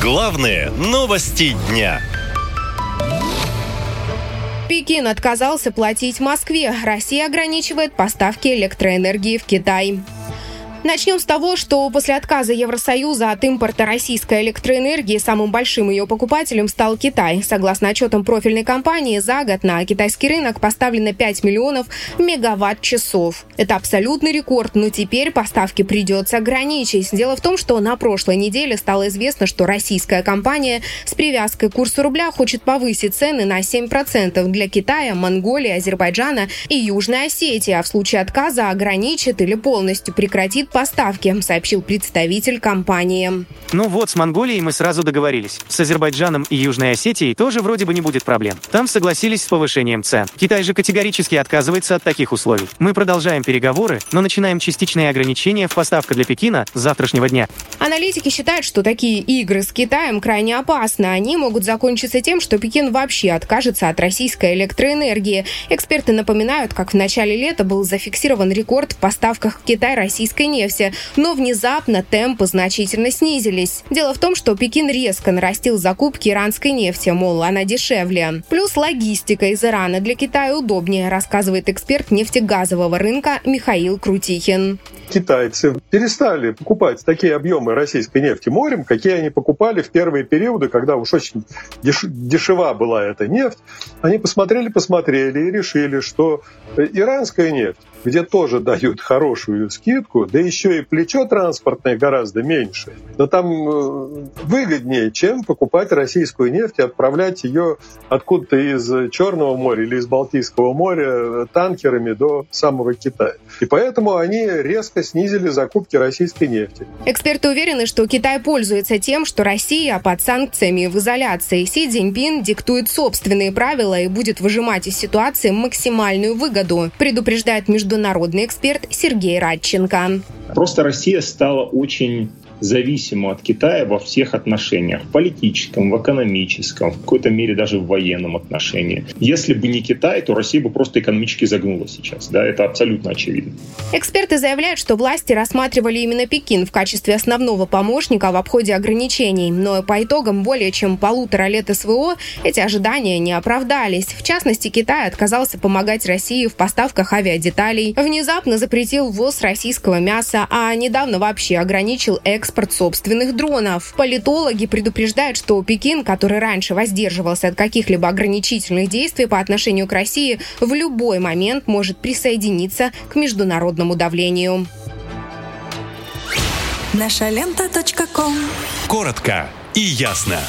Главные новости дня. Пекин отказался платить Москве. Россия ограничивает поставки электроэнергии в Китай. Начнем с того, что после отказа Евросоюза от импорта российской электроэнергии самым большим ее покупателем стал Китай. Согласно отчетам профильной компании, за год на китайский рынок поставлено 5 миллионов мегаватт-часов. Это абсолютный рекорд, но теперь поставки придется ограничить. Дело в том, что на прошлой неделе стало известно, что российская компания с привязкой к курсу рубля хочет повысить цены на 7% для Китая, Монголии, Азербайджана и Южной Осетии, а в случае отказа ограничит или полностью прекратит поставки, сообщил представитель компании. Ну вот, с Монголией мы сразу договорились. С Азербайджаном и Южной Осетией тоже вроде бы не будет проблем. Там согласились с повышением цен. Китай же категорически отказывается от таких условий. Мы продолжаем переговоры, но начинаем частичные ограничения в поставках для Пекина с завтрашнего дня. Аналитики считают, что такие игры с Китаем крайне опасны. Они могут закончиться тем, что Пекин вообще откажется от российской электроэнергии. Эксперты напоминают, как в начале лета был зафиксирован рекорд в поставках в Китай российской нефти, но внезапно темпы значительно снизились. Дело в том, что Пекин резко нарастил закупки иранской нефти, мол, она дешевле. Плюс логистика из Ирана для Китая удобнее, рассказывает эксперт нефтегазового рынка Михаил Крутихин китайцы перестали покупать такие объемы российской нефти морем, какие они покупали в первые периоды, когда уж очень деш дешева была эта нефть. Они посмотрели, посмотрели и решили, что иранская нефть где тоже дают хорошую скидку, да еще и плечо транспортное гораздо меньше. Но там э, выгоднее, чем покупать российскую нефть и отправлять ее откуда-то из Черного моря или из Балтийского моря танкерами до самого Китая. И поэтому они резко снизили закупки российской нефти. Эксперты уверены, что Китай пользуется тем, что Россия под санкциями в изоляции. Си Цзиньпин диктует собственные правила и будет выжимать из ситуации максимальную выгоду, предупреждает между международный эксперт Сергей Радченко. Просто Россия стала очень зависимы от Китая во всех отношениях. В политическом, в экономическом, в какой-то мере даже в военном отношении. Если бы не Китай, то Россия бы просто экономически загнула сейчас. Да, это абсолютно очевидно. Эксперты заявляют, что власти рассматривали именно Пекин в качестве основного помощника в обходе ограничений. Но по итогам более чем полутора лет СВО эти ожидания не оправдались. В частности, Китай отказался помогать России в поставках авиадеталей, внезапно запретил ввоз российского мяса, а недавно вообще ограничил экспорт экспорт собственных дронов. Политологи предупреждают, что Пекин, который раньше воздерживался от каких-либо ограничительных действий по отношению к России, в любой момент может присоединиться к международному давлению. Наша лента. Коротко и ясно.